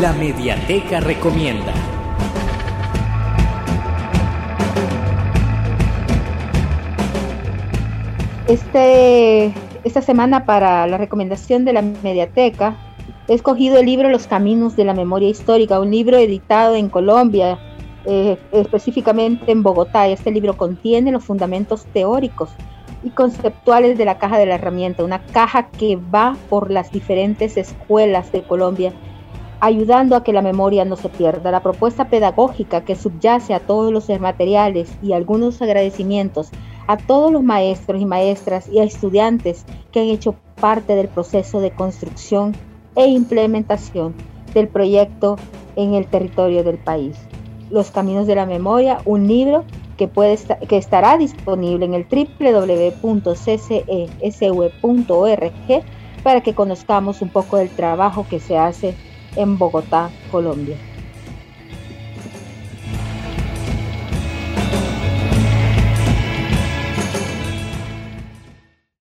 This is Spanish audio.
La Mediateca Recomienda. Este, esta semana para la recomendación de la Mediateca he escogido el libro Los Caminos de la Memoria Histórica, un libro editado en Colombia, eh, específicamente en Bogotá. Este libro contiene los fundamentos teóricos y conceptuales de la caja de la herramienta, una caja que va por las diferentes escuelas de Colombia, ayudando a que la memoria no se pierda. La propuesta pedagógica que subyace a todos los materiales y algunos agradecimientos a todos los maestros y maestras y a estudiantes que han hecho parte del proceso de construcción e implementación del proyecto en el territorio del país. Los Caminos de la Memoria, un libro que, puede que estará disponible en el www.ccesv.org para que conozcamos un poco del trabajo que se hace en Bogotá, Colombia.